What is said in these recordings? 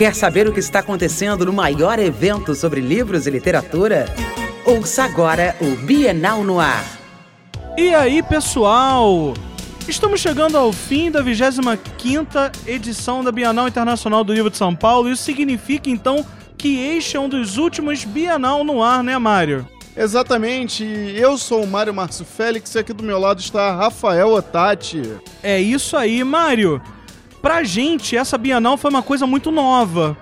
Quer saber o que está acontecendo no maior evento sobre livros e literatura? Ouça agora o Bienal no Ar. E aí, pessoal? Estamos chegando ao fim da 25ª edição da Bienal Internacional do Livro de São Paulo. Isso significa, então, que este é um dos últimos Bienal no ar, né, Mário? Exatamente, eu sou o Mário Márcio Félix e aqui do meu lado está Rafael Otati. É isso aí, Mário. Pra gente, essa Bienal foi uma coisa muito nova.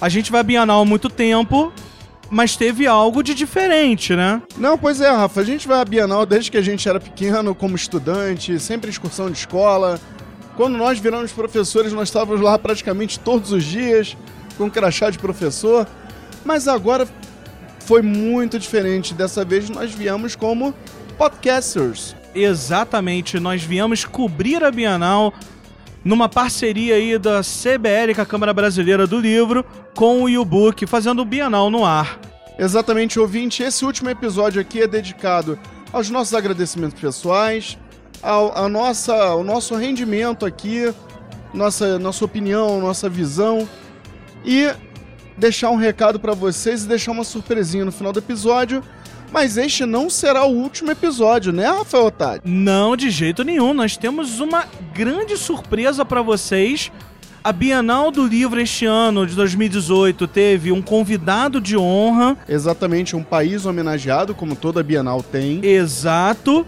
A gente vai à Bienal há muito tempo, mas teve algo de diferente, né? Não, pois é, Rafa, a gente vai à Bienal desde que a gente era pequeno, como estudante, sempre excursão de escola. Quando nós viramos professores, nós estávamos lá praticamente todos os dias, com crachá de professor. Mas agora foi muito diferente. Dessa vez nós viemos como podcasters. Exatamente, nós viemos cobrir a Bienal numa parceria aí da CBL, com a Câmara Brasileira do Livro, com o U-Book, fazendo o Bienal no ar. Exatamente, ouvinte. Esse último episódio aqui é dedicado aos nossos agradecimentos pessoais, ao, a nossa, ao nosso rendimento aqui, nossa, nossa opinião, nossa visão e deixar um recado para vocês e deixar uma surpresinha no final do episódio mas este não será o último episódio, né, Rafael Otávio? Não, de jeito nenhum. Nós temos uma grande surpresa para vocês. A Bienal do Livro este ano, de 2018, teve um convidado de honra. Exatamente, um país homenageado, como toda Bienal tem. Exato.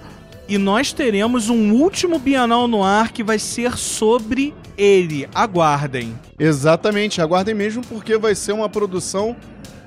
E nós teremos um último Bienal no ar que vai ser sobre ele. Aguardem. Exatamente, aguardem mesmo porque vai ser uma produção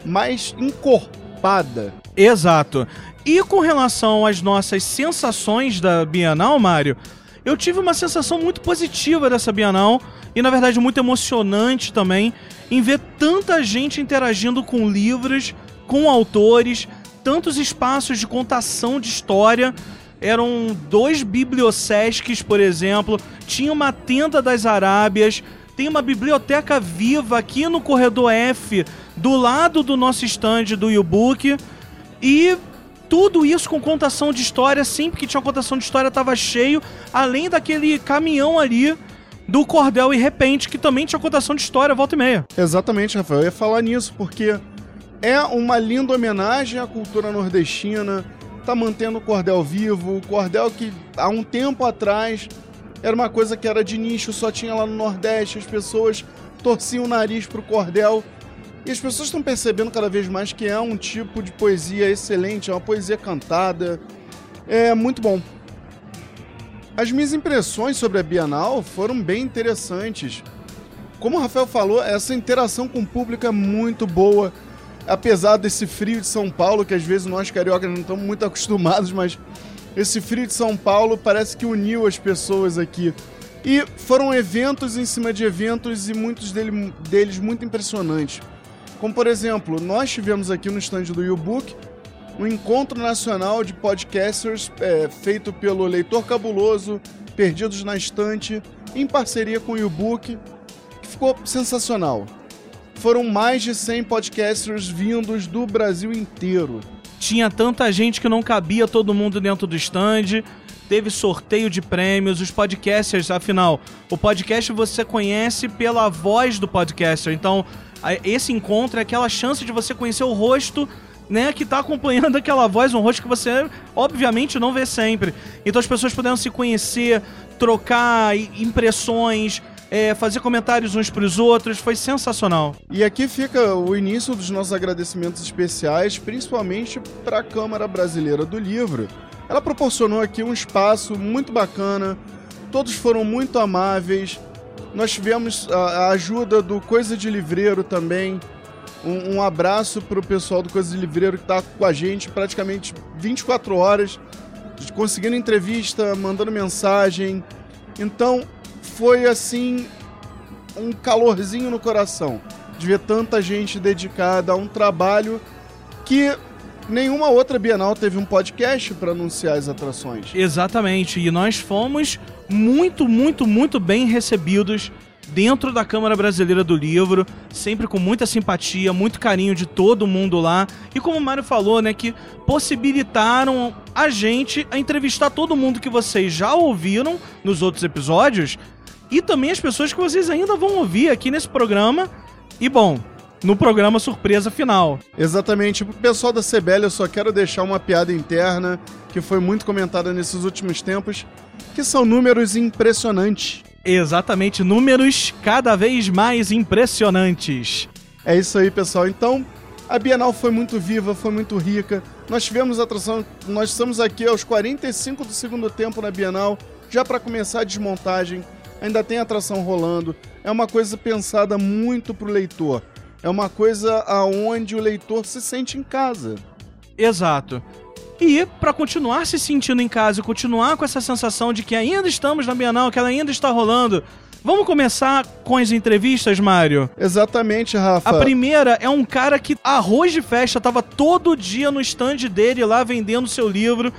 mais encorpada. Exato. E com relação às nossas sensações da Bienal, Mário, eu tive uma sensação muito positiva dessa Bienal e, na verdade, muito emocionante também em ver tanta gente interagindo com livros, com autores, tantos espaços de contação de história. Eram dois bibliosesques, por exemplo, tinha uma tenda das Arábias, tem uma biblioteca viva aqui no corredor F, do lado do nosso stand do e-book. E tudo isso com contação de história, sempre que tinha contação de história estava cheio, além daquele caminhão ali do Cordel e Repente, que também tinha contação de história, volta e meia. Exatamente, Rafael. Eu ia falar nisso, porque é uma linda homenagem à cultura nordestina, tá mantendo o cordel vivo, o cordel que há um tempo atrás era uma coisa que era de nicho, só tinha lá no Nordeste, as pessoas torciam o nariz pro cordel. E as pessoas estão percebendo cada vez mais que é um tipo de poesia excelente, é uma poesia cantada. É muito bom. As minhas impressões sobre a Bienal foram bem interessantes. Como o Rafael falou, essa interação com o público é muito boa. Apesar desse frio de São Paulo, que às vezes nós cariocas não estamos muito acostumados, mas esse frio de São Paulo parece que uniu as pessoas aqui. E foram eventos em cima de eventos e muitos dele, deles muito impressionantes. Como, por exemplo, nós tivemos aqui no stand do YouBook um encontro nacional de podcasters é, feito pelo Leitor Cabuloso, Perdidos na Estante, em parceria com o YouBook, que ficou sensacional. Foram mais de 100 podcasters vindos do Brasil inteiro. Tinha tanta gente que não cabia todo mundo dentro do stand. Teve sorteio de prêmios, os podcasters, afinal, o podcast você conhece pela voz do podcaster. Então, esse encontro é aquela chance de você conhecer o rosto né, que tá acompanhando aquela voz, um rosto que você obviamente não vê sempre. Então as pessoas puderam se conhecer, trocar impressões, é, fazer comentários uns para os outros, foi sensacional. E aqui fica o início dos nossos agradecimentos especiais, principalmente para a Câmara Brasileira do Livro. Ela proporcionou aqui um espaço muito bacana, todos foram muito amáveis, nós tivemos a, a ajuda do Coisa de Livreiro também. Um, um abraço para o pessoal do Coisa de Livreiro que está com a gente praticamente 24 horas, conseguindo entrevista, mandando mensagem. Então, foi assim um calorzinho no coração de ver tanta gente dedicada a um trabalho que nenhuma outra Bienal teve um podcast para anunciar as atrações. Exatamente, e nós fomos muito, muito, muito bem recebidos dentro da Câmara Brasileira do Livro, sempre com muita simpatia, muito carinho de todo mundo lá. E como o Mário falou, né, que possibilitaram a gente a entrevistar todo mundo que vocês já ouviram nos outros episódios e também as pessoas que vocês ainda vão ouvir aqui nesse programa E bom, no programa surpresa final. Exatamente. Pro pessoal da CBL, eu só quero deixar uma piada interna que foi muito comentada nesses últimos tempos, que são números impressionantes. Exatamente, números cada vez mais impressionantes. É isso aí, pessoal. Então, a Bienal foi muito viva, foi muito rica. Nós tivemos atração, nós estamos aqui aos 45 do segundo tempo na Bienal, já para começar a desmontagem. Ainda tem atração rolando. É uma coisa pensada muito pro leitor. É uma coisa aonde o leitor se sente em casa. Exato. E para continuar se sentindo em casa e continuar com essa sensação de que ainda estamos na Bienal, que ela ainda está rolando, Vamos começar com as entrevistas, Mário? Exatamente, Rafa. A primeira é um cara que, arroz de festa, tava todo dia no stand dele lá vendendo seu livro.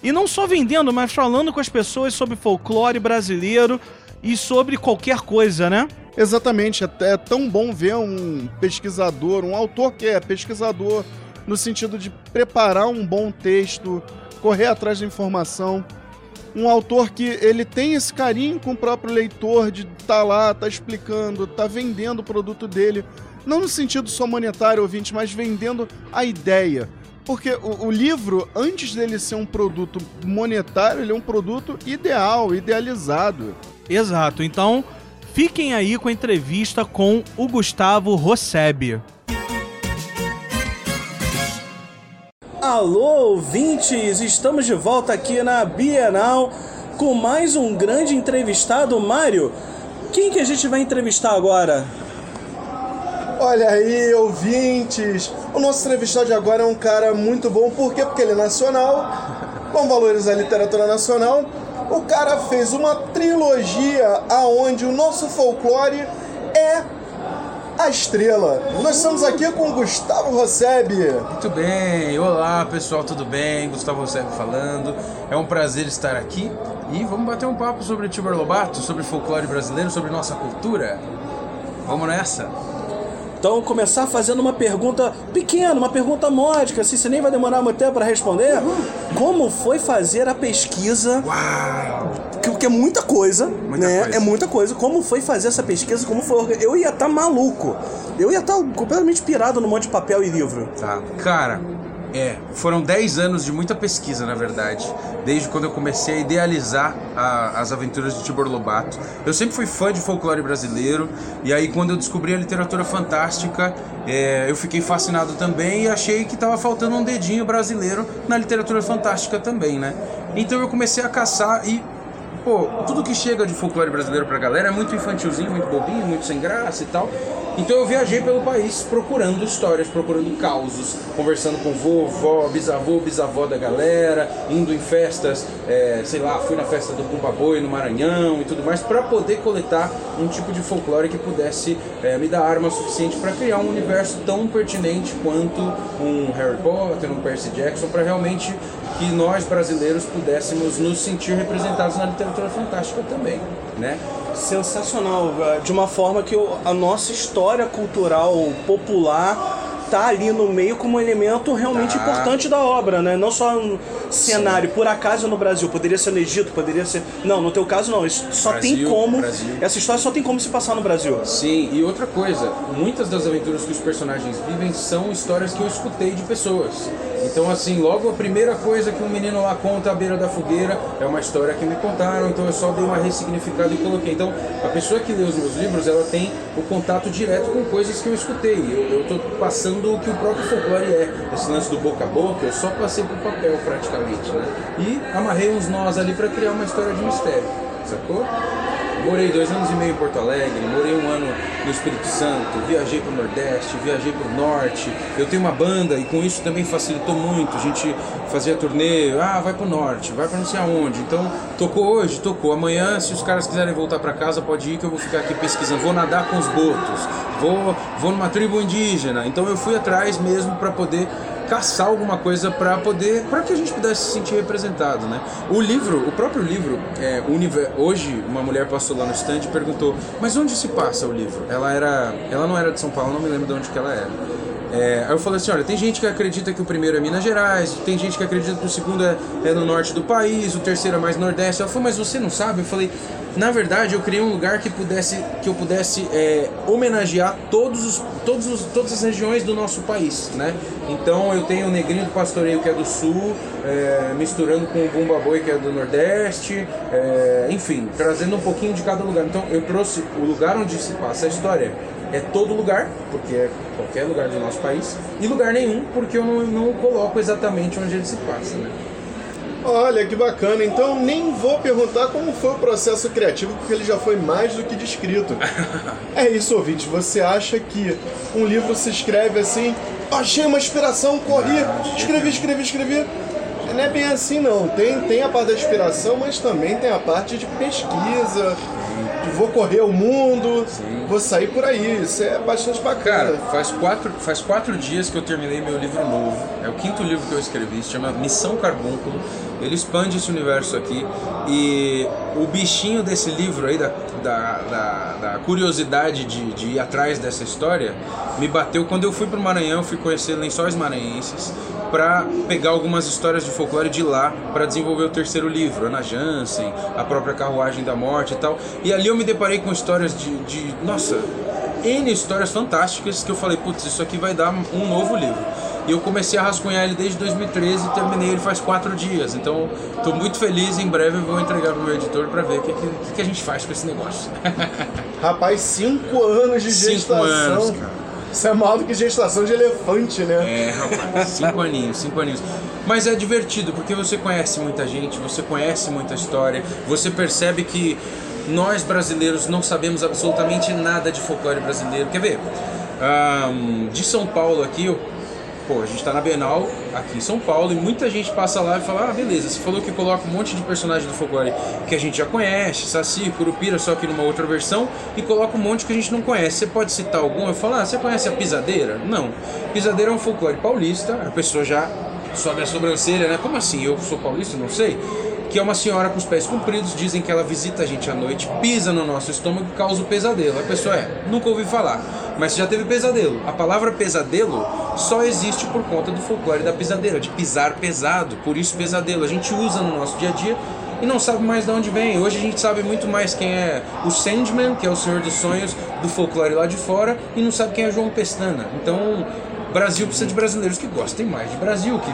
E não só vendendo, mas falando com as pessoas sobre folclore brasileiro e sobre qualquer coisa, né? Exatamente. É, é tão bom ver um pesquisador, um autor que é pesquisador, no sentido de preparar um bom texto, correr atrás da informação um autor que ele tem esse carinho com o próprio leitor de tá lá, tá explicando, tá vendendo o produto dele, não no sentido só monetário, ouvinte, mas vendendo a ideia. Porque o, o, livro, antes dele ser um produto monetário, ele é um produto ideal, idealizado. Exato. Então, fiquem aí com a entrevista com o Gustavo Rosseb. Alô, ouvintes! Estamos de volta aqui na Bienal com mais um grande entrevistado, Mário. Quem que a gente vai entrevistar agora? Olha aí, ouvintes! O nosso entrevistado de agora é um cara muito bom, por quê? Porque ele é nacional, com valores a literatura nacional. O cara fez uma trilogia aonde o nosso folclore é a estrela. Nós estamos aqui com Gustavo Rosseb. Muito bem, olá pessoal, tudo bem? Gustavo Rosseb falando. É um prazer estar aqui e vamos bater um papo sobre Tibor Lobato, sobre folclore brasileiro, sobre nossa cultura. Vamos nessa? Então, começar fazendo uma pergunta pequena, uma pergunta módica, assim, você nem vai demorar muito tempo para responder. Uhum. Como foi fazer a pesquisa? Uau! Que, que é muita coisa, muita né? Coisa. É muita coisa. Como foi fazer essa pesquisa? Como foi? Eu ia estar tá maluco. Eu ia estar tá completamente pirado no monte de papel e livro. Tá. Cara, é, foram 10 anos de muita pesquisa, na verdade. Desde quando eu comecei a idealizar a, as aventuras de Tibor Lobato. Eu sempre fui fã de folclore brasileiro, e aí quando eu descobri a literatura fantástica, é, eu fiquei fascinado também e achei que estava faltando um dedinho brasileiro na literatura fantástica também, né? Então eu comecei a caçar e pô, tudo que chega de folclore brasileiro pra galera é muito infantilzinho, muito bobinho, muito sem graça e tal. Então eu viajei pelo país procurando histórias, procurando causos, conversando com vovó, bisavô, bisavó da galera, indo em festas, é, sei lá, fui na festa do Pumba Boi no Maranhão e tudo mais, para poder coletar um tipo de folclore que pudesse é, me dar arma suficiente para criar um universo tão pertinente quanto um Harry Potter, um Percy Jackson, para realmente que nós brasileiros pudéssemos nos sentir representados na literatura fantástica também, né? sensacional, eh, de uma forma que a nossa história cultural popular tá ali no meio como um elemento realmente tá. importante da obra, né? Não só um cenário, Sim. por acaso no Brasil, poderia ser no Egito, poderia ser. Não, no teu caso não, isso só Brasil, tem como. Brasil. Essa história só tem como se passar no Brasil. Sim, e outra coisa, muitas das aventuras que os personagens vivem são histórias que eu escutei de pessoas. Então, assim, logo a primeira coisa que um menino lá conta à beira da fogueira é uma história que me contaram, então eu só dei uma ressignificada e coloquei. Então, a pessoa que lê os meus livros, ela tem o contato direto com coisas que eu escutei. Eu, estou passando o que o próprio folclore é. Esse lance do boca a boca, eu só passei por papel praticamente, né? E amarrei uns nós ali para criar uma história de mistério, sacou? Morei dois anos e meio em Porto Alegre, morei um ano no Espírito Santo, viajei para o Nordeste, viajei para o Norte. Eu tenho uma banda e com isso também facilitou muito. A gente fazia turnê, ah, vai para o Norte, vai para não sei aonde. Então, tocou hoje, tocou. Amanhã, se os caras quiserem voltar para casa, pode ir que eu vou ficar aqui pesquisando. Vou nadar com os botos, vou, vou numa tribo indígena. Então, eu fui atrás mesmo para poder caçar alguma coisa para poder para que a gente pudesse se sentir representado, né? O livro, o próprio livro, é, hoje uma mulher passou lá no stand e perguntou, mas onde se passa o livro? Ela era, ela não era de São Paulo, não me lembro de onde que ela era. É, aí eu falei assim, olha, tem gente que acredita que o primeiro é Minas Gerais, tem gente que acredita que o segundo é, é no norte do país, o terceiro é mais nordeste. Ela falou, mas você não sabe? Eu falei, na verdade, eu criei um lugar que pudesse, que eu pudesse é, homenagear todos os, todos os, todas as regiões do nosso país, né? Então eu tenho o Negrinho do Pastoreio que é do Sul, é, misturando com o Bumba Boi que é do Nordeste, é, enfim, trazendo um pouquinho de cada lugar. Então eu trouxe o lugar onde se passa a história é todo lugar, porque é qualquer lugar do nosso país, e lugar nenhum, porque eu não, não coloco exatamente onde ele se passa, né? Olha que bacana, então nem vou perguntar como foi o processo criativo, porque ele já foi mais do que descrito. é isso, ouvinte, você acha que um livro se escreve assim, achei uma inspiração, corri, escrevi, escrevi, escrevi. Não é bem assim não, tem, tem a parte da inspiração, mas também tem a parte de pesquisa, vou correr o mundo, Sim. vou sair por aí, isso é bastante bacana. Cara, faz quatro, faz quatro dias que eu terminei meu livro novo, é o quinto livro que eu escrevi, se chama Missão Carbúnculo, ele expande esse universo aqui. E o bichinho desse livro aí, da, da, da, da curiosidade de, de, ir atrás dessa história, me bateu quando eu fui para o Maranhão, fui conhecer lençóis maranhenses para pegar algumas histórias de folclore de lá para desenvolver o terceiro livro, Ana Jansen, a própria Carruagem da Morte e tal. E ali eu me deparei com histórias de, de nossa, N histórias fantásticas que eu falei, putz, isso aqui vai dar um novo livro. E eu comecei a rascunhar ele desde 2013 e terminei ele faz quatro dias. Então, estou muito feliz. Em breve eu vou entregar para o meu editor para ver o que, que, que, a gente faz com esse negócio. Rapaz, cinco anos de cinco gestação. Anos, cara. Isso é maior do que gestação de elefante, né? É, rapaz, cinco aninhos, cinco aninhos. Mas é divertido, porque você conhece muita gente, você conhece muita história, você percebe que nós brasileiros não sabemos absolutamente nada de folclore brasileiro. Quer ver? Um, de São Paulo aqui, eu pô, a gente tá na Bienal aqui em São Paulo e muita gente passa lá e fala: ah, beleza, você falou que coloca um monte de personagem do folclore que a gente já conhece, Saci, Curupira, só que numa outra versão, e coloca um monte que a gente não conhece. Você pode citar algum? Eu falo: ah, você conhece a Pisadeira? Não. Pisadeira é um folclore paulista, a pessoa já sobe a sobrancelha, né? Como assim? Eu sou paulista? Não sei que é uma senhora com os pés compridos, dizem que ela visita a gente à noite, pisa no nosso estômago e causa o pesadelo. A pessoa é, nunca ouvi falar, mas já teve pesadelo. A palavra pesadelo só existe por conta do folclore da pisadeira, de pisar pesado, por isso pesadelo. A gente usa no nosso dia a dia e não sabe mais de onde vem. Hoje a gente sabe muito mais quem é o Sandman, que é o Senhor dos Sonhos do folclore lá de fora, e não sabe quem é João Pestana. Então Brasil precisa de brasileiros que gostem mais de Brasil, que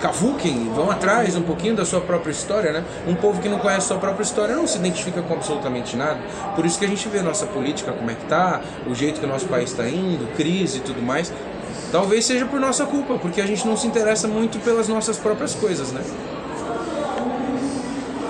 cavuquem, vão atrás um pouquinho da sua própria história, né? Um povo que não conhece a sua própria história não se identifica com absolutamente nada. Por isso que a gente vê a nossa política como é que tá, o jeito que o nosso país está indo, crise e tudo mais. Talvez seja por nossa culpa, porque a gente não se interessa muito pelas nossas próprias coisas, né?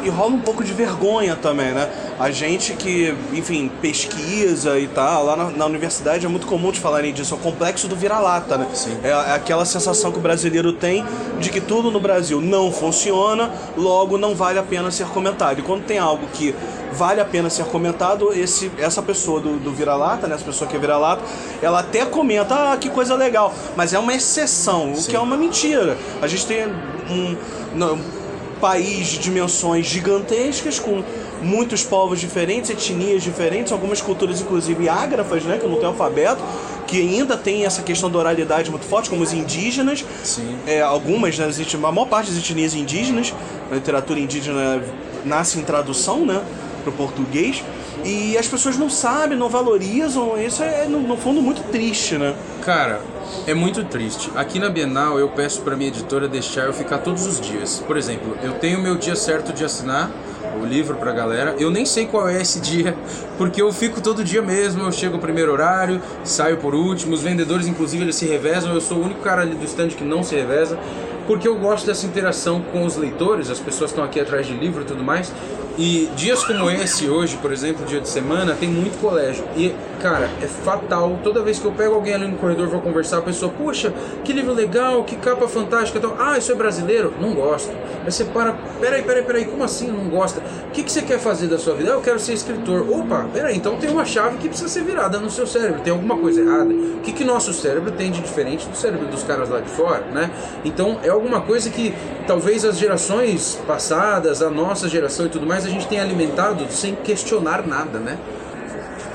E rola um pouco de vergonha também, né? A gente que, enfim, pesquisa e tal, lá na, na universidade é muito comum de falarem disso, é o complexo do vira-lata, né? Sim. É, é aquela sensação que o brasileiro tem de que tudo no Brasil não funciona, logo não vale a pena ser comentado. E quando tem algo que vale a pena ser comentado, esse, essa pessoa do, do vira-lata, né? Essa pessoa que é vira-lata, ela até comenta, ah, que coisa legal, mas é uma exceção, o Sim. que é uma mentira. A gente tem um. Não, país de dimensões gigantescas, com muitos povos diferentes, etnias diferentes, algumas culturas inclusive ágrafas, né, que não tem alfabeto, que ainda tem essa questão da oralidade muito forte, como os indígenas. Sim. É, algumas, né, a maior parte das etnias indígenas, a literatura indígena nasce em tradução, né, para o português. E as pessoas não sabem, não valorizam. Isso é, no, no fundo, muito triste, né? Cara, é muito triste. Aqui na Bienal eu peço para minha editora deixar eu ficar todos os dias. Por exemplo, eu tenho meu dia certo de assinar o livro pra galera. Eu nem sei qual é esse dia, porque eu fico todo dia mesmo, eu chego primeiro horário, saio por último, os vendedores inclusive eles se revezam, eu sou o único cara ali do stand que não se reveza, porque eu gosto dessa interação com os leitores, as pessoas estão aqui atrás de livro e tudo mais. E dias como esse, hoje, por exemplo, dia de semana, tem muito colégio. E, cara, é fatal. Toda vez que eu pego alguém ali no corredor vou conversar, a pessoa, poxa, que livro legal, que capa fantástica. Então, ah, isso é brasileiro? Não gosto. Aí você para, peraí, peraí, peraí, como assim não gosta? O que, que você quer fazer da sua vida? Ah, eu quero ser escritor. Opa, peraí, então tem uma chave que precisa ser virada no seu cérebro. Tem alguma coisa errada. O que, que nosso cérebro tem de diferente do cérebro dos caras lá de fora, né? Então, é alguma coisa que talvez as gerações passadas, a nossa geração e tudo mais, a gente tem alimentado sem questionar nada, né?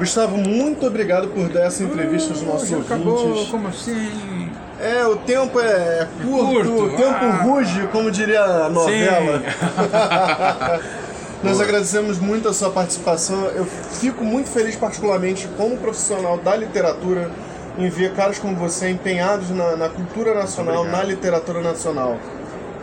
Gustavo, muito obrigado por dar essa entrevista aos nossos ouvintes. Acabou, como assim? É, o tempo é curto, curto. o tempo ah. ruge, como diria a novela. Nós agradecemos muito a sua participação. Eu fico muito feliz, particularmente, como profissional da literatura, em ver caras como você empenhados na, na cultura nacional, Obrigado. na literatura nacional.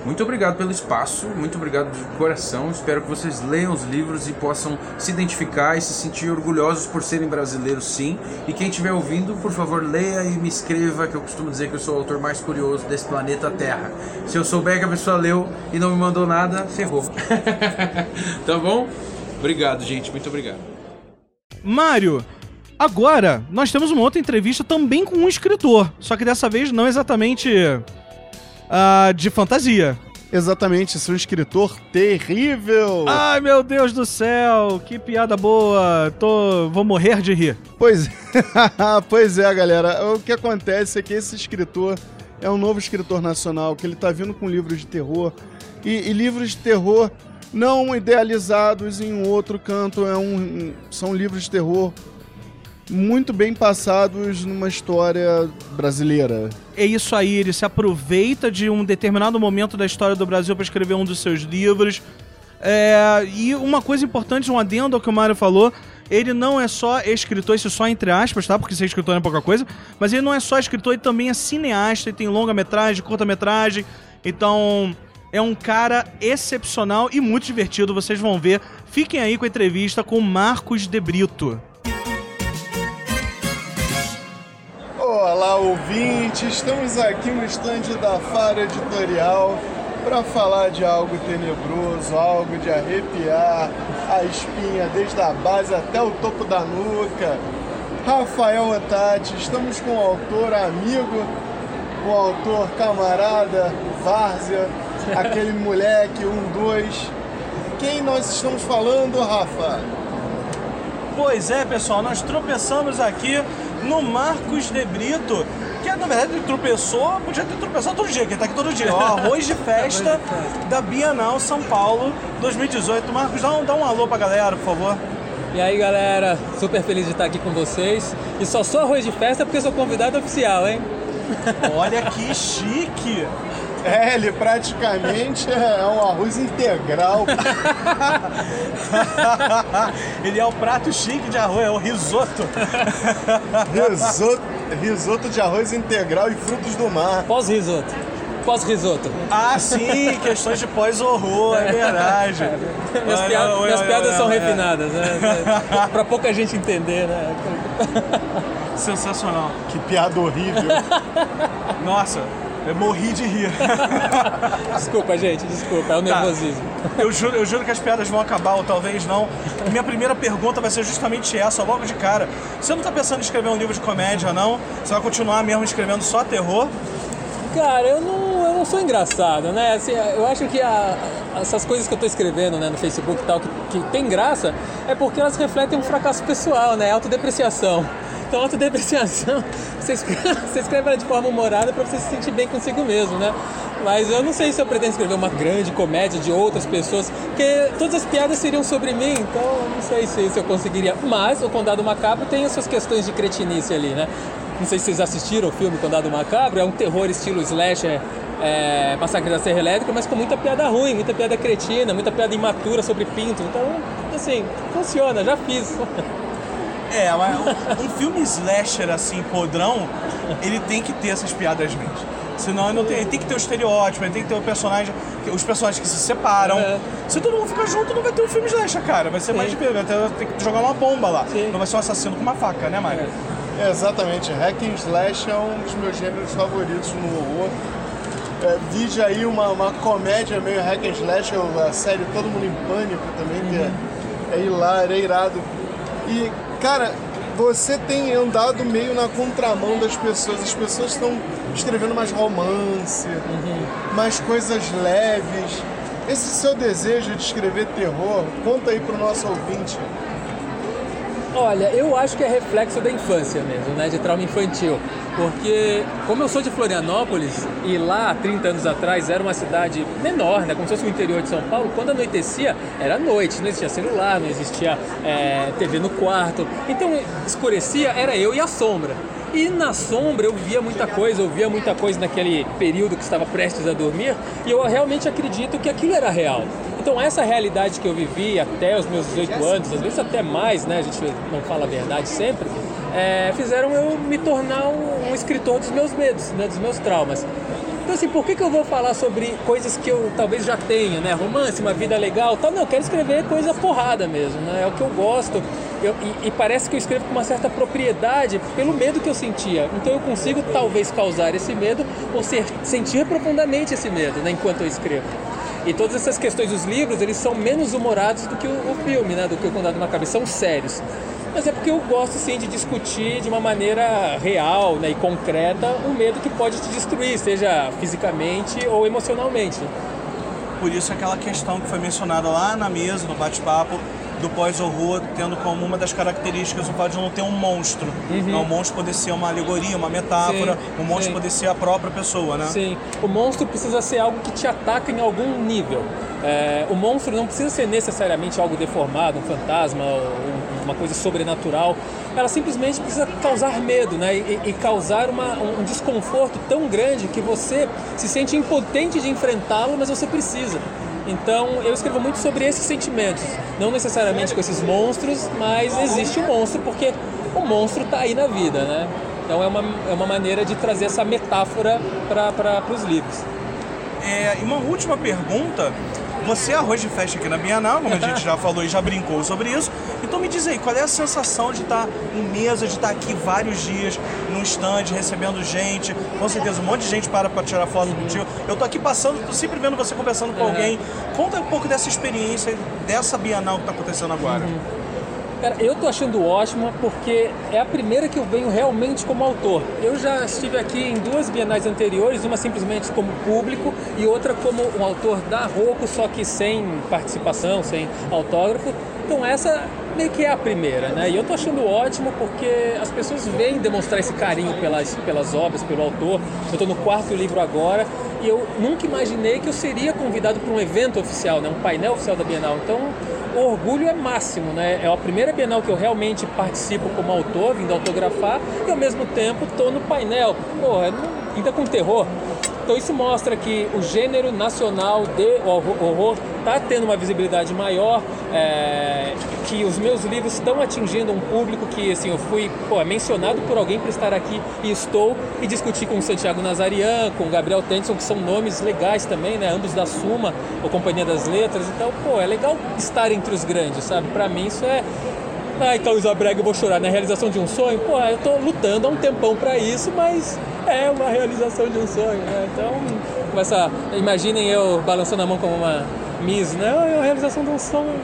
Muito obrigado pelo espaço, muito obrigado de coração. Espero que vocês leiam os livros e possam se identificar e se sentir orgulhosos por serem brasileiros, sim. E quem estiver ouvindo, por favor, leia e me escreva, que eu costumo dizer que eu sou o autor mais curioso desse planeta Terra. Se eu souber que a pessoa leu e não me mandou nada, ferrou. tá bom? Obrigado, gente. Muito obrigado. Mário, agora nós temos uma outra entrevista também com um escritor, só que dessa vez não exatamente ah, de fantasia. Exatamente, esse é um escritor terrível. Ai meu Deus do céu, que piada boa! Tô, vou morrer de rir. Pois, pois é, galera. O que acontece é que esse escritor é um novo escritor nacional, que ele tá vindo com livros de terror. E, e livros de terror não idealizados em um outro canto, é um, são livros de terror muito bem passados numa história brasileira. É isso aí, ele se aproveita de um determinado momento da história do Brasil para escrever um dos seus livros. É, e uma coisa importante, um adendo ao que o Mário falou, ele não é só escritor, isso só entre aspas, tá? Porque ser escritor não é pouca coisa, mas ele não é só escritor, ele também é cineasta, ele tem longa-metragem, curta-metragem, então é um cara excepcional e muito divertido, vocês vão ver. Fiquem aí com a entrevista com Marcos de Brito. Olá, ouvinte! Estamos aqui no estande da Fara Editorial para falar de algo tenebroso, algo de arrepiar a espinha desde a base até o topo da nuca. Rafael Otati, estamos com o autor amigo, o autor camarada, Várzea, aquele moleque, um, dois. Quem nós estamos falando, Rafa? Pois é, pessoal, nós tropeçamos aqui no Marcos de Brito, que na verdade ele tropeçou, podia ter tropeçado todo dia, que ele tá aqui todo dia. Ó, arroz de festa da Bienal São Paulo 2018. Marcos, dá um, dá um alô pra galera, por favor. E aí galera, super feliz de estar aqui com vocês. E só sou arroz de festa porque sou convidado oficial, hein? Olha que chique! É, ele praticamente é um arroz integral. ele é o prato chique de arroz, é o risoto. risoto, risoto de arroz integral e frutos do mar. Pós-risoto. Pós-risoto. Ah, sim, questões de pós-horror, é verdade. Minhas, Olha, piadas, olha, minhas olha, piadas são olha. refinadas, né? pra pouca gente entender, né? Sensacional. Que piada horrível. Nossa, eu morri de rir. Desculpa, gente, desculpa, é o Tá. nervosismo. Eu juro, eu juro que as piadas vão acabar, ou talvez não. Minha primeira pergunta vai ser justamente essa, logo de cara. Você não tá pensando em escrever um livro de comédia, não? Você vai continuar mesmo escrevendo só terror? Cara, eu não, eu não sou engraçado, né? Assim, eu acho que a- essas coisas que eu tô escrevendo né, no Facebook e tal, que, que tem graça, é porque elas refletem um fracasso pessoal, né? Autodepreciação. Então, autodepreciação, você escreve, você escreve ela de forma humorada pra você se sentir bem consigo mesmo, né? Mas eu não sei se eu pretendo escrever uma grande comédia de outras pessoas, porque todas as piadas seriam sobre mim, então não sei se, se eu conseguiria. Mas o Condado Macabro tem as suas questões de cretinice ali, né? Não sei se vocês assistiram o filme Condado Macabro, é um terror estilo slasher, é, Massacre da Serra Elétrica, mas com muita piada ruim, muita piada cretina, muita piada imatura sobre pinto. Então, assim, funciona, já fiz. É, mas um, filme slasher assim, podrão, ele tem que ter essas piadas mesmo. Senão ele não tem, ele tem que ter o estereótipo, ele tem que ter o personagem, os personagens que se separam. É. Se todo mundo ficar junto, não vai ter um filme slasher, cara. Vai ser mais de vai ter, tem que jogar uma bomba lá. Sim. Não vai ser um assassino com uma faca, né, Mário? É, exatamente, Hack and Slash é um dos meus gêneros favoritos no horror. É, vide aí uma, uma comédia meio Hack and Slash, a série Todo Mundo em Pânico também, que é, é hilário, é irado. E, cara, você tem andado meio na contramão das pessoas. As pessoas estão escrevendo mais romance, mais coisas leves. Esse seu desejo de escrever terror, conta aí pro nosso ouvinte. Olha, eu acho que é reflexo da infância mesmo, né? De trauma infantil. Porque, como eu sou de Florianópolis, e lá, 30 anos atrás, era uma cidade menor, né? Como se fosse o interior de São Paulo, quando anoitecia, era noite, não existia celular, não existia é, TV no quarto. Então, escurecia, era eu e a sombra. E na sombra eu via muita coisa, eu via muita coisa naquele período que estava prestes a dormir, e eu realmente acredito que aquilo era real. Então essa realidade que eu vivi até os meus 18 anos, às vezes até mais, né? A gente não fala a verdade sempre, é, fizeram eu me tornar um, um, escritor dos meus medos, né? dos meus traumas. Então assim, por que, que eu vou falar sobre coisas que eu talvez já tenha, né? Romance, uma vida legal, tal? Não, eu quero escrever coisa porrada mesmo, né? É o que eu gosto. Eu, e, e, parece que eu escrevo com uma certa propriedade pelo medo que eu sentia. Então eu consigo talvez causar esse medo ou ser, sentir profundamente esse medo, né? Enquanto eu escrevo. E todas essas questões dos livros, eles são menos humorados do que o, o filme, né? Do que o Condado na Cabeça, são sérios. Mas é porque eu gosto, sim, de discutir de uma maneira real né, e concreta o medo que pode te destruir, seja fisicamente ou emocionalmente. Por isso aquela questão que foi mencionada lá na mesa, no bate-papo, do pós-horror, tendo como uma das características o fato de não ter um monstro. Uhum. O monstro poder ser uma alegoria, uma metáfora, sim, o monstro sim. poder ser a própria pessoa, né? Sim. O monstro precisa ser algo que te ataca em algum nível. É, o monstro não precisa ser necessariamente algo deformado, um fantasma, uma coisa sobrenatural. Ela simplesmente precisa causar medo, né? E, e causar uma, um desconforto tão grande que você se sente impotente de enfrentá-lo, mas você precisa. Então eu escrevo muito sobre esses sentimentos, não necessariamente com esses monstros, mas existe o um monstro porque o monstro está aí na vida, né? Então é uma, é uma maneira de trazer essa metáfora para os livros. É, e uma última pergunta. Você é arroz de festa aqui na Bienal, como a gente já falou e já brincou sobre isso. Então me diz aí, qual é a sensação de estar em mesa, de estar aqui vários dias, num stand, recebendo gente? Com certeza, um monte de gente para para tirar foto contigo. Eu tô aqui passando, tô sempre vendo você conversando com uhum. alguém. Conta um pouco dessa experiência, dessa Bienal que está acontecendo agora. Cara, eu tô achando ótima porque é a primeira que eu venho realmente como autor. Eu já estive aqui em duas bienais anteriores, uma simplesmente como público e outra como um autor da Rocco, só que sem participação, sem autógrafo. Então essa meio que é a primeira, né? E eu tô achando ótimo porque as pessoas vêm demonstrar esse carinho pelas, pelas obras, pelo autor. Eu tô no quarto livro agora e eu nunca imaginei que eu seria convidado para um evento oficial, né? Um painel oficial da Bienal. Então o orgulho é máximo, né? É a primeira Bienal que eu realmente participo como autor, vindo autografar, e ao mesmo tempo estou no painel. Porra, ainda com terror. Então isso mostra que o gênero nacional de horror está tendo uma visibilidade maior, é, que os meus livros estão atingindo um público que assim eu fui pô, mencionado por alguém para estar aqui e estou e discutir com o Santiago Nazarian, com o Gabriel Tennyson, que são nomes legais também, né? Ambos da Suma, ou Companhia das Letras. Então, pô, é legal estar entre os grandes, sabe? Para mim isso é Ai, Carlos Brega, eu vou chorar na realização de um sonho. Pô, eu tô lutando há um tempão para isso, mas é uma realização de um sonho, né? Então, começa, imaginem eu balançando a mão como uma Miss, né? É a realização de um sonho.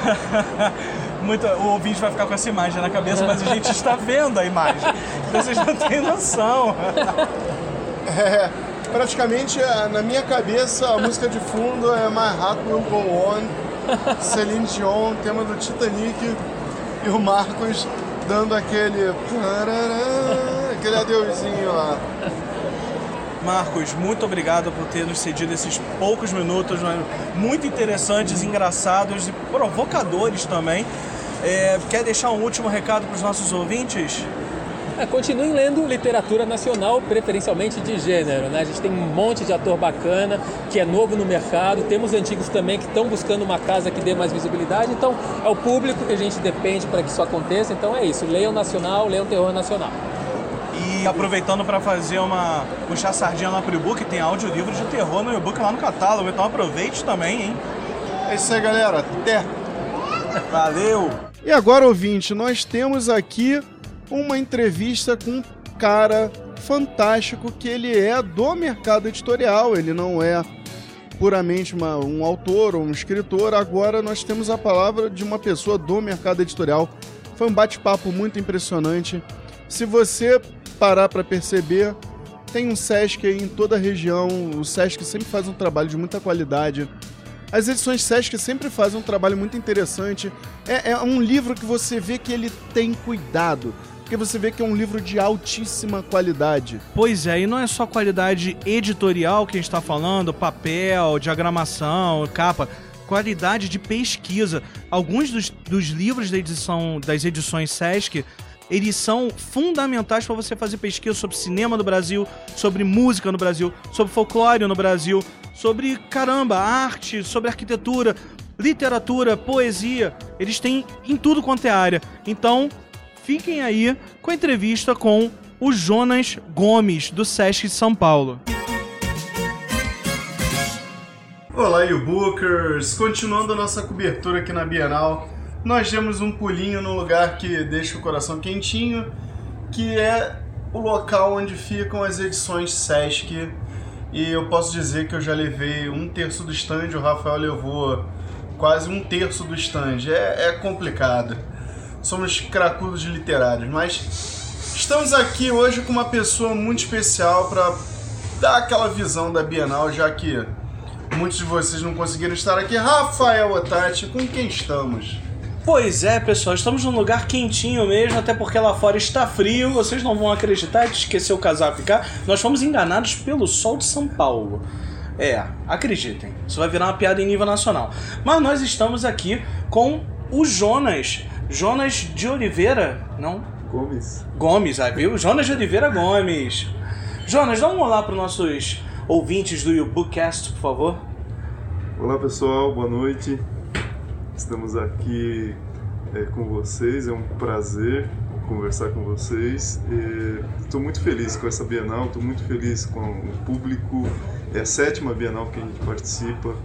Muito, o ouvinte vai ficar com essa imagem na cabeça, mas a gente está vendo a imagem. Vocês não têm noção. É, praticamente na minha cabeça a música de fundo é My Heart Will Go On, Celine Dion, tema do Titanic e o Marcos dando aquele aquele adeuzinho lá. Marcos, muito obrigado por ter nos cedido esses poucos minutos muito interessantes, engraçados e provocadores também. É, quer deixar um último recado para os nossos ouvintes? É, continuem lendo literatura nacional, preferencialmente de gênero. Né? A gente tem um monte de ator bacana que é novo no mercado, temos antigos também que estão buscando uma casa que dê mais visibilidade. Então, é o público que a gente depende para que isso aconteça. Então, é isso. Leiam nacional, leiam terror nacional. E aproveitando para fazer uma. puxar sardinha lá pro e-book, tem audiolivro de terror no e-book lá no catálogo, então aproveite também, hein? É isso aí, galera. Até! Valeu! E agora, ouvinte, nós temos aqui uma entrevista com um cara fantástico que ele é do mercado editorial, ele não é puramente uma, um autor ou um escritor. Agora nós temos a palavra de uma pessoa do mercado editorial. Foi um bate-papo muito impressionante. Se você parar para perceber, tem um Sesc aí em toda a região. O Sesc sempre faz um trabalho de muita qualidade. As edições Sesc sempre fazem um trabalho muito interessante. É, é um livro que você vê que ele tem cuidado porque você vê que é um livro de altíssima qualidade. Pois é, e não é só qualidade editorial que a gente está falando, papel, diagramação, capa qualidade de pesquisa. Alguns dos, dos livros da edição, das edições Sesc eles são fundamentais para você fazer pesquisa sobre cinema no Brasil, sobre música no Brasil, sobre folclore no Brasil, sobre caramba, arte, sobre arquitetura, literatura, poesia. Eles têm em tudo quanto é área. Então, fiquem aí com a entrevista com o Jonas Gomes, do SESC São Paulo. Olá, bookers! Continuando a nossa cobertura aqui na Bienal, nós temos um pulinho no lugar que deixa o coração quentinho, que é o local onde ficam as edições Sesc. E eu posso dizer que eu já levei um terço do stand, o Rafael levou quase um terço do stand. É, é complicado. Somos cracudos literários, mas estamos aqui hoje com uma pessoa muito especial para dar aquela visão da Bienal, já que muitos de vocês não conseguiram estar aqui. Rafael Otati, com quem estamos? Pois é, pessoal, estamos num lugar quentinho mesmo, até porque lá fora está frio. Vocês não vão acreditar de esquecer o casaco ficar. Nós fomos enganados pelo sol de São Paulo. É, acreditem, isso vai virar uma piada em nível nacional. Mas nós estamos aqui com o Jonas. Jonas de Oliveira, não? Gomes. Gomes, ah, viu? Jonas de Oliveira Gomes. Jonas, dá um olá para os nossos ouvintes do YouBookcast, por favor. Olá pessoal, boa noite. Estamos aqui é, com vocês, é um prazer conversar com vocês. Estou muito feliz com essa Bienal, estou muito feliz com o público. É a sétima Bienal que a gente participa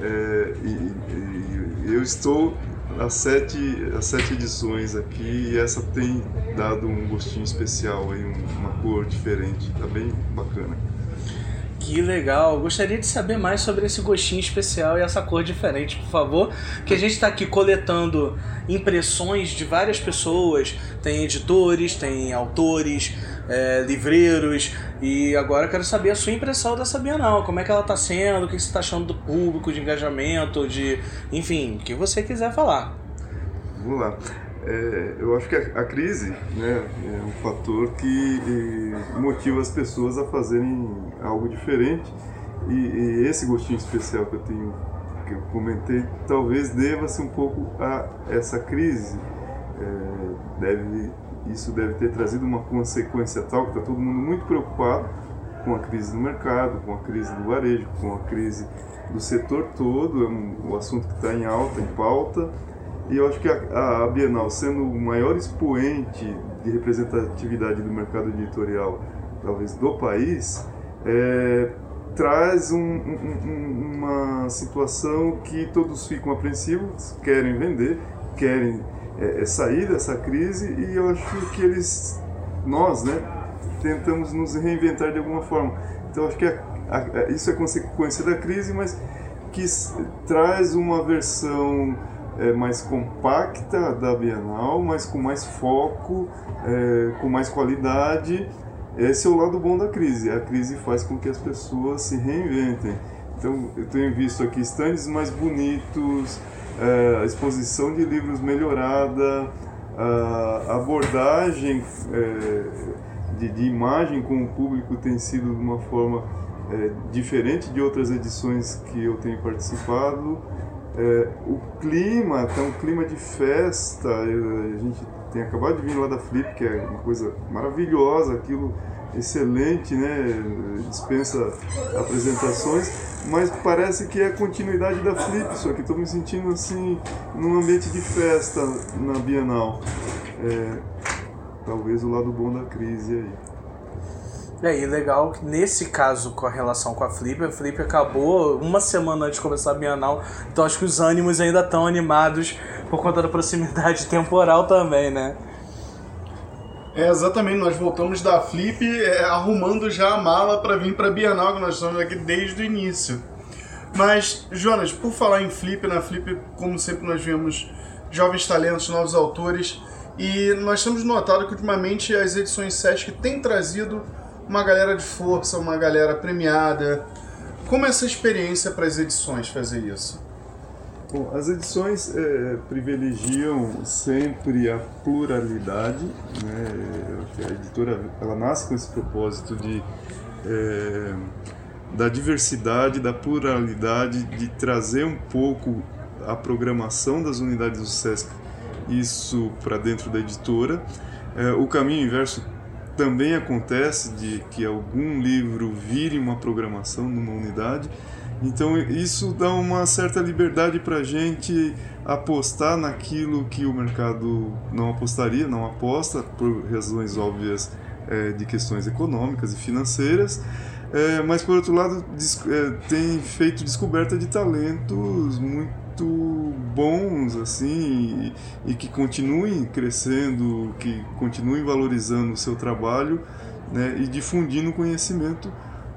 é, e, e, eu estou às sete, às sete edições aqui e essa tem dado um gostinho especial, aí, uma cor diferente, está bem bacana. Que legal. Gostaria de saber mais sobre esse gostinho especial e essa cor diferente, por favor. Que a gente está aqui coletando impressões de várias pessoas. Tem editores, tem autores, é, livreiros. E agora eu quero saber a sua impressão dessa Bienal. Como é que ela está sendo? O que você está achando do público, de engajamento, de. Enfim, o que você quiser falar. Vamos lá. É, eu acho que a, a, crise né, é um fator que motiva as pessoas a fazerem algo diferente. E, e, esse gostinho especial que eu tenho que eu comentei talvez deva-se um pouco a essa crise. É, deve isso deve ter trazido uma consequência tal que está todo mundo muito preocupado com a crise do mercado com a crise do varejo com a crise do setor todo. É um, um assunto que está em alta em pauta e eu acho que a, a Bienal, sendo o maior expoente de representatividade do mercado editorial, talvez do país, é, traz um, um, uma situação que todos ficam apreensivos, querem vender, querem é, é, sair dessa crise e eu acho que eles, nós, né, tentamos nos reinventar de alguma forma. Então acho que a, a, isso é consequência da crise, mas que traz uma versão é, mais compacta da Bienal, mas com mais foco, é, com mais qualidade. Esse é o lado bom da crise. A crise faz com que as pessoas se reinventem. Então, eu tenho visto aqui estandes mais bonitos, é, exposição de livros melhorada, a abordagem é, de, de, imagem com o público tem sido de uma forma é, diferente de outras edições que eu tenho participado. É, o clima, tá um clima de festa, a gente tem acabado de vir lá da Flip, que é uma coisa maravilhosa, aquilo excelente, né? Dispensa apresentações, mas parece que é a continuidade da Flip, só que estou me sentindo assim num ambiente de festa na Bienal. É, talvez o lado bom da crise aí. É, e legal que nesse caso, com a relação com a Flip, a Flip acabou uma semana antes de começar a Bienal, então acho que os ânimos ainda estão animados por conta da proximidade temporal também, né? É, exatamente, nós voltamos da Flip é, arrumando já a mala para vir para Bienal, que nós estamos aqui desde o início. Mas, Jonas, por falar em Flip, na Flip, como sempre, nós vemos jovens talentos, novos autores, e nós temos notado que ultimamente as edições Sesc têm trazido uma galera de força, uma galera premiada. Como é essa experiência para as edições fazer isso? Bom, as edições é, privilegiam sempre a pluralidade. Né? A editora ela nasce com esse propósito de é, da diversidade, da pluralidade, de trazer um pouco a programação das unidades do SESC isso para dentro da editora É, o caminho inverso também acontece de que algum livro vire uma programação numa unidade. Então isso dá uma certa liberdade para a gente apostar naquilo que o mercado não apostaria, não aposta por razões óbvias é, de questões econômicas e financeiras. É, mas por outro lado é, tem feito descoberta de talentos muito bons assim e, e, que continuem crescendo, que continuem valorizando o seu trabalho né, e difundindo conhecimento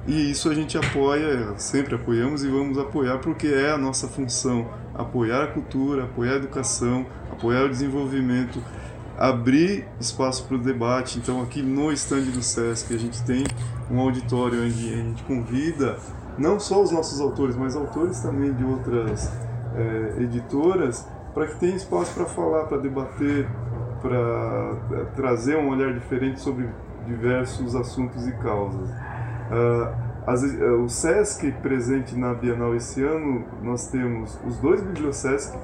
e isso a gente apoia, sempre apoiamos e vamos apoiar porque é a nossa função apoiar a cultura, apoiar a educação, apoiar o desenvolvimento, abrir espaço para o debate. Então aqui no estande do SESC a gente tem um auditório onde a gente convida não só os nossos autores, mas autores também de outras é, editoras, para que tenha espaço para falar, para debater, para é, trazer um olhar diferente sobre diversos assuntos e causas. Uh, as, uh, o SESC presente na Bienal esse ano, nós temos os dois Bibliosesc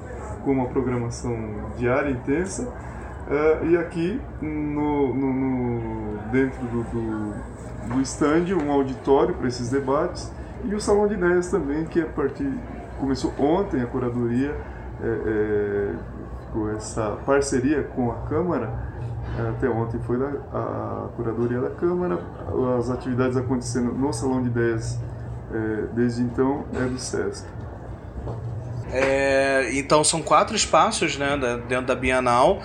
com uma programação diária intensa uh, e aqui no, no, no dentro do, do, do stand um auditório para esses debates e o Salão de Ideias também, que a partir começou ontem a curadoria é, é, com essa parceria com a Câmara até ontem foi da, a curadoria da Câmara, as atividades acontecendo no Salão de Ideias é, desde então é do SESC. É, então são quatro espaços né, dentro da Bienal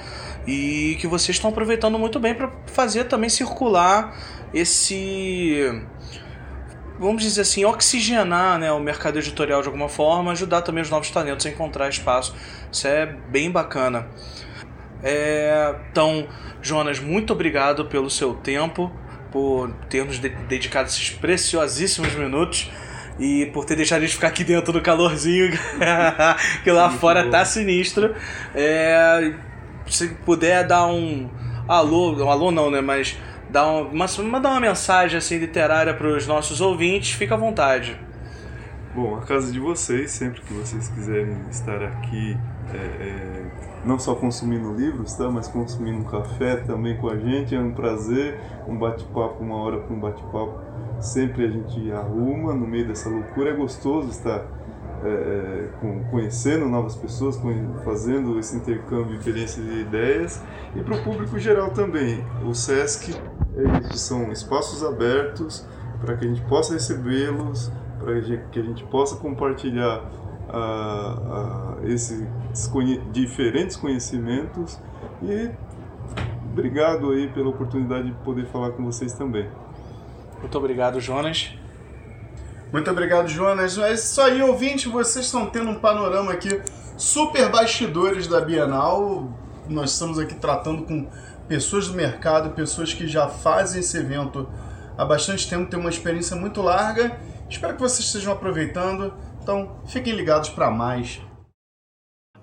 e que vocês estão aproveitando muito bem para fazer também circular esse vamos dizer assim, oxigenar né, o mercado editorial de alguma forma, ajudar também os novos talentos a encontrar espaço. Isso é bem bacana. É, então, Jonas, muito obrigado pelo seu tempo, por ter nos dedicado esses preciosíssimos minutos e por ter deixado a gente ficar aqui dentro do calorzinho, que lá Sim, fora tá sinistro. É, se puder dar um alô, um alô não, né? Mas dar uma, mandar uma mensagem assim literária para os nossos ouvintes, fica à vontade. Bom, a casa de vocês, sempre que vocês quiserem estar aqui, é, é, não só consumindo livros, tá? mas consumindo um café também com a gente, é um prazer, um bate-papo, uma hora para um bate-papo, sempre a gente arruma no meio dessa loucura, é gostoso estar é, é com, conhecendo novas pessoas, fazendo esse intercâmbio de experiências e ideias, e para o público geral também. O SESC é são espaços abertos para que a gente possa recebê-los, para que a gente possa compartilhar esses conhe diferentes conhecimentos e obrigado aí pela oportunidade de poder falar com vocês também. Muito obrigado, Jonas. Muito obrigado, Jonas. É isso aí, ouvinte. Vocês estão tendo um panorama aqui super bastidores da Bienal. Nós estamos aqui tratando com pessoas do mercado, pessoas que já fazem esse evento há bastante tempo, têm uma experiência muito larga Espero que vocês estejam aproveitando. Então, fiquem ligados para mais.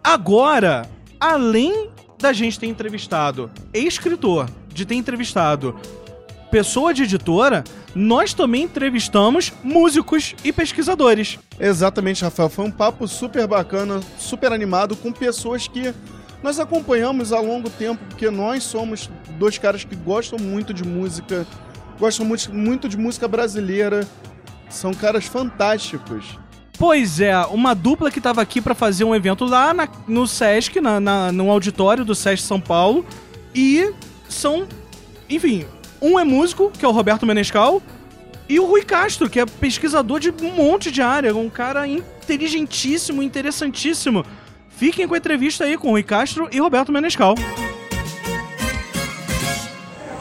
Agora, além da gente ter entrevistado escritor, de ter entrevistado pessoa de editora, nós também entrevistamos músicos e pesquisadores. Exatamente, Rafael. Foi um papo super bacana, super animado, com pessoas que nós acompanhamos há longo tempo, porque nós somos dois caras que gostam muito de música, gostam muito, muito de música brasileira, são caras fantásticos. Pois é, uma dupla que estava aqui para fazer um evento lá na, no Sesc, na, na, no auditório do Sesc São Paulo. E são, enfim, um é músico, que é o Roberto Menescal, e o Rui Castro, que é pesquisador de um monte de área, um cara inteligentíssimo, interessantíssimo. Fiquem com a entrevista aí com o Rui Castro e Roberto Menescal.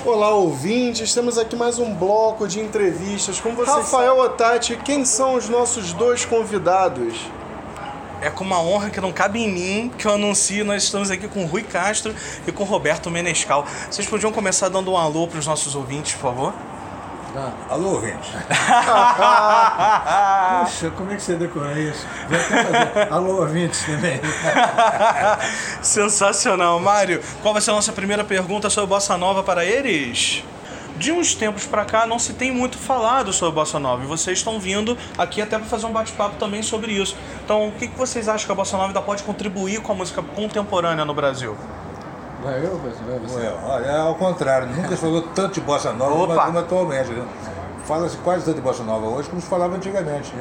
Olá, ouvintes. Temos aqui mais um bloco de entrevistas com vocês. Rafael Otati, quem são os nossos dois convidados? É com uma honra que não cabe em mim que eu anuncio. Nós estamos aqui com Rui Castro e com Roberto Menescal. Vocês podiam começar dando um alô para os nossos ouvintes, por favor? Ah, alô, ouvinte. Puxa, como é que você decora isso? Alô, ouvintes também. Sensacional. Mário, qual vai ser a nossa primeira pergunta sobre Bossa Nova para eles? De uns tempos para cá não se tem muito falado sobre Bossa Nova e vocês estão vindo aqui até para fazer um bate-papo também sobre isso. Então, o que vocês acham que a Bossa Nova ainda pode contribuir com a música contemporânea no Brasil? Vai eu, vai você? Não é, olha, é ao contrário, nunca se falou tanto de bossa nova como, Opa! como atualmente. Né? Fala-se quase tanto de bossa nova hoje como se falava antigamente.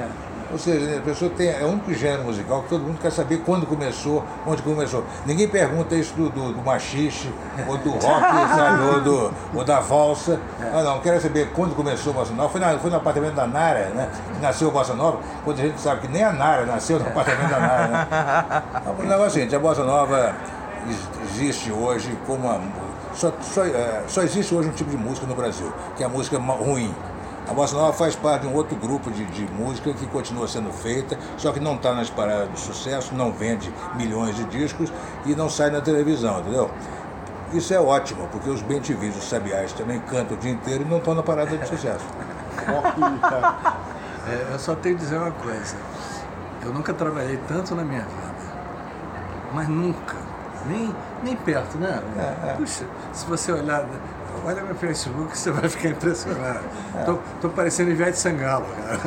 Ou seja, a pessoa tem, é o único gênero musical que todo mundo quer saber quando começou, onde começou. Ninguém pergunta isso do, do, do machixe, ou do rock, sabe, ou, do, ou da valsa. Ah, não, quero saber quando começou a bossa nova. Foi, na, foi no apartamento da Nara, né? Que nasceu a bossa nova, quando a gente sabe que nem a Nara nasceu no apartamento da Nara, né? Então, o negócio é o seguinte, a bossa nova ex- existe hoje como uma. Só, só, é, só existe hoje um tipo de música no Brasil, que é a música ruim. A bossa nova faz parte de um outro grupo de, de música que continua sendo feita, só que não está nas paradas de sucesso, não vende milhões de discos e não sai na televisão, entendeu? Isso é ótimo, porque os bem-te-vis, os sabiás também cantam o dia inteiro e não estão na parada de sucesso. É, eu só tenho que dizer uma coisa. Eu nunca trabalhei tanto na minha vida. Mas nunca. Nem, nem perto, né? Puxa, se você olhar. Olha meu Facebook, você vai ficar impressionado. Tô, tô parecendo Ivete Sangalo, cara.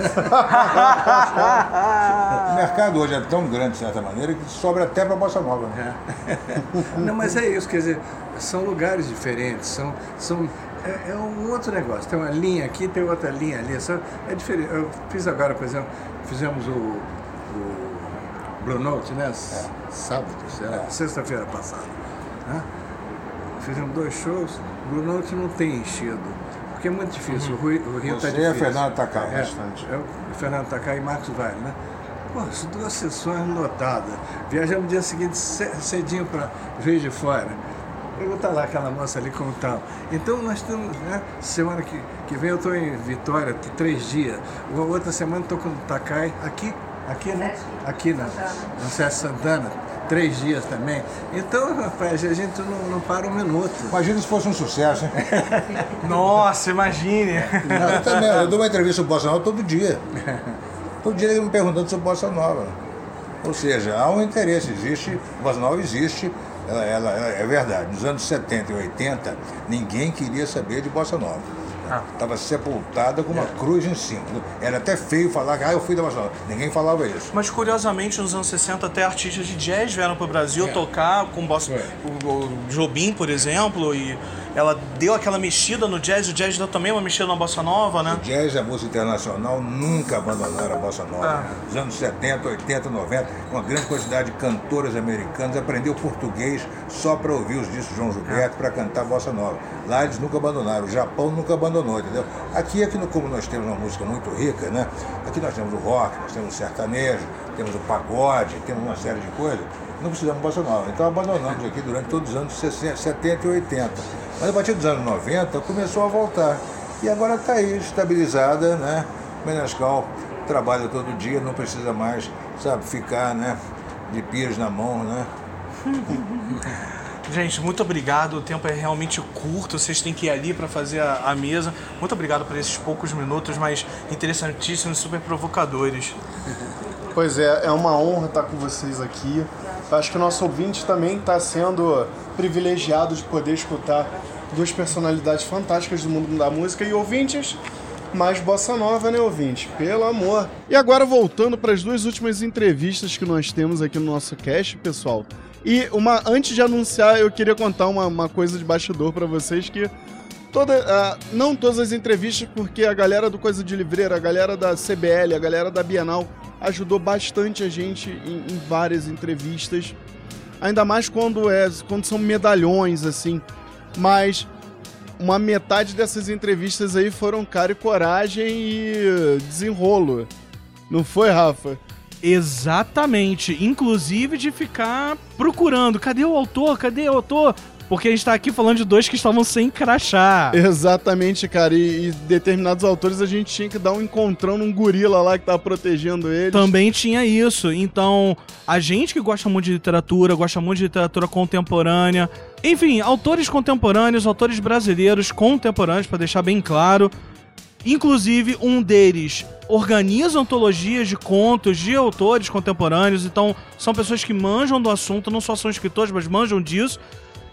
O mercado hoje é tão grande, de certa maneira, que sobra até para bossa nova. Né? Não, mas é isso, quer dizer, são lugares diferentes, são. são é, é um outro negócio. Tem uma linha aqui, tem outra linha ali. Só, é diferente. Eu fiz agora, por exemplo, fizemos o, o Blue Note, né? S- Sábado, lá, sexta-feira passada. Né? Fizemos dois shows. Blue Note não tem enchido. Porque é muito difícil. O Rio, o Rio Você tá e a difícil. Fernanda Takao, É, bastante. é o Fernando Takai e Marcos Vale, né? Pô, as duas sessões lotadas. Viajamos no dia seguinte ce- cedinho para Juiz de Fora. Pergunta lá aquela moça ali como tal. Então nós temos, né? Semana que, que vem eu estou em Vitória, três dias. Outra semana estou com o Takai aqui, aqui, né? Aqui na, no Sérgio Santana, três dias também. Então, rapaz, a gente não, não para um minuto. Imagina se fosse um sucesso, hein? Nossa, imagine. Eu também, eu dou uma entrevista sobre Bossa Nova todo dia. Todo dia ele me perguntando sobre Bossa Nova. Ou seja, há um interesse, existe, Bossa Nova existe, ela, ela- ela- é verdade. Nos anos 70 e 80, ninguém queria saber de Bossa Nova. Estava sepultada com uma cruz em cima. Era até feio falar que ah, eu fui da Nova. Ninguém falava isso. Mas curiosamente, nos anos 60, até artistas de jazz vieram pro Brasil tocar com bossa, o, o Jobim, por exemplo, e ela deu aquela mexida no jazz, o jazz deu também uma mexida na bossa nova, né? Jazz e a música internacional nunca abandonaram a bossa nova. Nos anos 70, 80, 90, uma grande quantidade de cantores americanos aprendeu português só para ouvir os discos de João Gilberto para cantar bossa nova. Lá eles nunca abandonaram, o Japão nunca abandonou, entendeu? Aqui, aqui no, como nós temos uma música muito rica, né? Aqui nós temos o rock, nós temos o sertanejo, temos o pagode, temos uma série de coisas. Não precisamos nova. Então abandonamos aqui durante todos os anos 60, 70 e 80. Mas a partir dos anos 90 começou a voltar. E agora está aí, estabilizada, né? Menescal trabalha todo dia, não precisa mais, sabe, ficar, né? De pires na mão, né? Gente, muito obrigado. O tempo é realmente curto. Vocês têm que ir ali para fazer a, a mesa. Muito obrigado por esses poucos minutos, mas interessantíssimos, super provocadores. Pois é, é uma honra estar com vocês aqui. Acho que o nosso ouvinte também está sendo privilegiado de poder escutar duas personalidades fantásticas do mundo da música e ouvintes mais bossa nova, né, ouvinte? Pelo amor. E agora voltando para as duas últimas entrevistas que nós temos aqui no nosso cast, pessoal. E uma antes de anunciar, eu queria contar uma, uma coisa de bastidor para vocês que toda, ah, não todas as entrevistas, porque a galera do Coisa de Livreira, a galera da CBL, a galera da Bienal ajudou bastante a gente em, em várias entrevistas. Ainda mais quando, é, quando são medalhões, assim. Mas uma metade dessas entrevistas aí foram cara e coragem e desenrolo. Não foi, Rafa? Exatamente. Inclusive de ficar procurando. Cadê o autor? Cadê o autor? Porque a gente tá aqui falando de dois que estavam sem crachá. Exatamente, cara. E, e determinados autores a gente tinha que dar um encontrão num gorila lá que tava protegendo eles. Também tinha isso. Então, a gente que gosta muito de literatura, gosta muito de literatura contemporânea. Enfim, autores contemporâneos, autores brasileiros contemporâneos, pra deixar bem claro. Inclusive, um deles organiza antologias de contos de autores contemporâneos. Então, são pessoas que manjam do assunto, não só são escritores, mas manjam disso.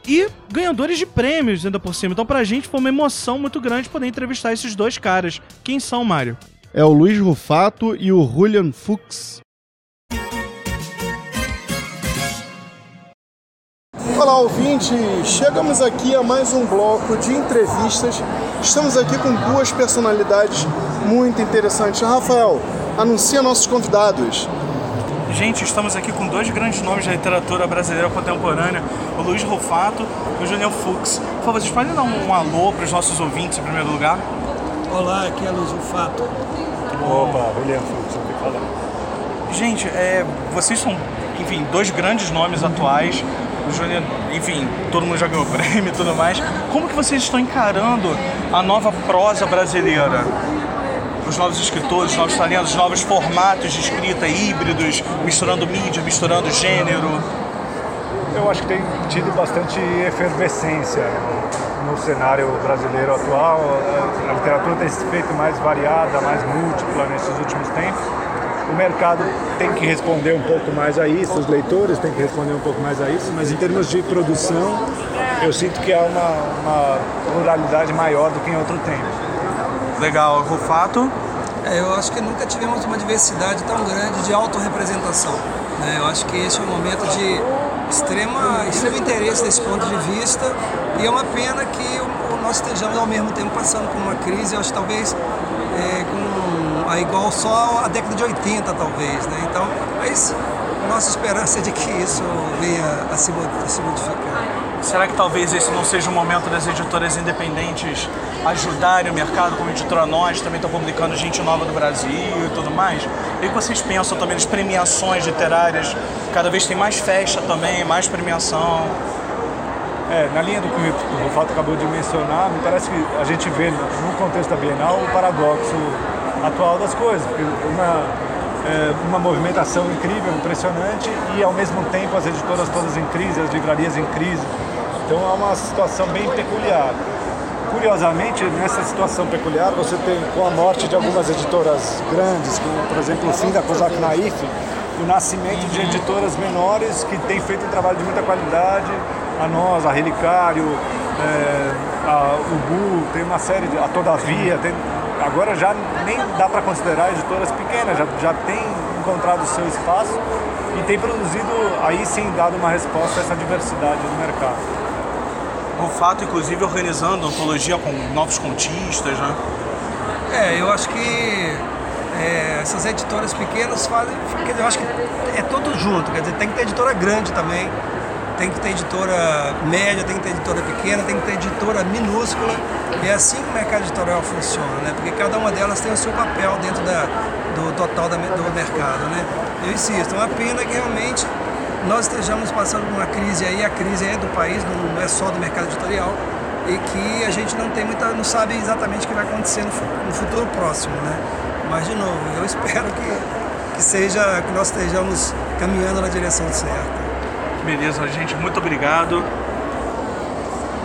E ganhadores de prêmios ainda por cima. Então, pra gente foi uma emoção muito grande poder entrevistar esses dois caras. Quem são, Mário? É o Luiz Rufato e o Julian Fuchs. Olá, ouvinte! Chegamos aqui a mais um bloco de entrevistas. Estamos aqui com duas personalidades muito interessantes. Rafael, anuncia nossos convidados. Gente, estamos aqui com dois grandes nomes da literatura brasileira contemporânea, o Luiz Rufato e o Júnior Fux. Por favor, vocês podem dar um, um alô para os nossos ouvintes em primeiro lugar? Olá, aqui é Luiz Rufato. Opa, William Fux, falar. Gente, é, vocês são, enfim, dois grandes nomes atuais. O Júnior, enfim, todo mundo já ganhou prêmio e tudo mais. Como que vocês estão encarando a nova prosa brasileira? Os novos escritores, os novos talentos, os novos formatos de escrita híbridos, misturando mídia, misturando gênero. Eu acho que tem tido bastante efervescência no cenário brasileiro atual. A literatura tem se feito mais variada, mais múltipla nesses últimos tempos. O mercado tem que responder um pouco mais a isso, os leitores têm que responder um pouco mais a isso, mas em termos de produção, eu sinto que há uma, uma pluralidade maior do que em outro tempo. Legal, Rufato. É, eu acho que nunca tivemos uma diversidade tão grande de autorrepresentação. Né? Eu acho que esse é um momento de extrema, extremo interesse desse ponto de vista e é uma pena que nós estejamos ao mesmo tempo passando por uma crise, eu acho talvez é, com a igual só a década de 80 talvez, né? Então, mas nossa esperança é de que isso venha a se, a se modificar. Será que talvez esse não seja o momento das editoras independentes ajudarem o mercado, como editora Nós também está publicando gente nova do Brasil e tudo mais? E que vocês pensam também nas premiações literárias? Cada vez tem mais festa também, mais premiação. É, na linha do que o Rufato acabou de mencionar, me parece que a gente vê no contexto da Bienal o paradoxo atual das coisas. Porque uma, é, uma movimentação incrível, impressionante, e ao mesmo tempo as editoras todas em crise, as livrarias em crise. Então é uma situação bem peculiar. Curiosamente, nessa situação peculiar, você tem, com a morte de algumas editoras grandes, como por exemplo o fim da Kozak Naif, o nascimento de editoras menores que têm feito um trabalho de muita qualidade, a nós, a Relicário, é, a Ubu, tem uma série de. a Todavia, tem, agora já nem dá para considerar editoras pequenas, já, já tem encontrado seu espaço e tem produzido, aí sim, dado uma resposta a essa diversidade do mercado. O fato, inclusive, organizando antologia com novos contistas, né? É, eu acho que é, essas editoras pequenas fazem. Dizer, eu acho que é todo junto, quer dizer, tem que ter editora grande também, tem que ter editora média, tem que ter editora pequena, tem que ter editora minúscula. E é assim que o mercado editorial funciona, né? Porque cada uma delas tem o seu papel dentro da, do total da, do mercado, né? Eu insisto, é uma pena que realmente nós estejamos passando por uma crise aí, a crise é do país, não é só do mercado editorial, e que a gente não tem muita, não sabe exatamente o que vai acontecer no, no futuro próximo, né? Mas de novo, eu espero que, que seja, que nós estejamos caminhando na direção certa. Beleza, gente, muito obrigado.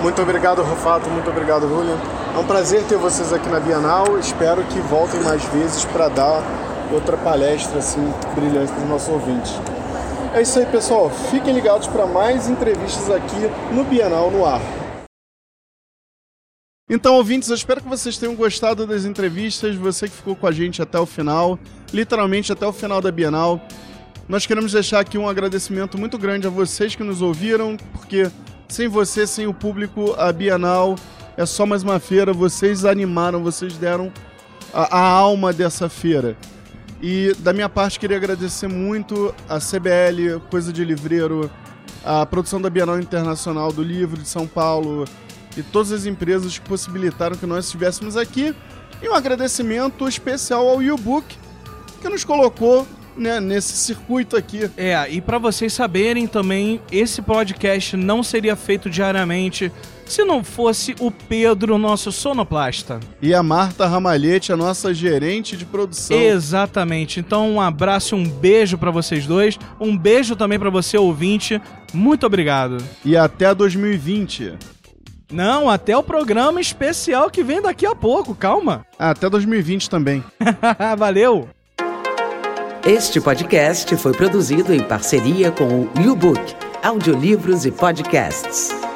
Muito obrigado, Rafato, muito obrigado, Julian. É um prazer ter vocês aqui na Bienal. Espero que voltem mais vezes para dar outra palestra assim brilhante para os nossos ouvintes. É isso aí, pessoal. Fiquem ligados para mais entrevistas aqui no Bienal no Ar. Então, ouvintes, eu espero que vocês tenham gostado das entrevistas. Você que ficou com a gente até o final, literalmente até o final da Bienal. Nós queremos deixar aqui um agradecimento muito grande a vocês que nos ouviram, porque sem você, sem o público, a Bienal é só mais uma feira. Vocês animaram, vocês deram a, a alma dessa feira. E da minha parte, queria agradecer muito a CBL, Coisa de Livreiro, a produção da Bienal Internacional do Livro de São Paulo e todas as empresas que possibilitaram que nós estivéssemos aqui. E um agradecimento especial ao YouBook, que nos colocou né, nesse circuito aqui. É, e para vocês saberem também, esse podcast não seria feito diariamente se não fosse o Pedro, nosso sonoplasta. E a Marta Ramalhete, a nossa gerente de produção. Exatamente. Então, um abraço e um beijo para vocês dois. Um beijo também para você, ouvinte. Muito obrigado. E até 2020. Não, até o programa especial que vem daqui a pouco, calma. Até 2020 também. Valeu! Este podcast foi produzido em parceria com o YouBook, audiolivros e podcasts.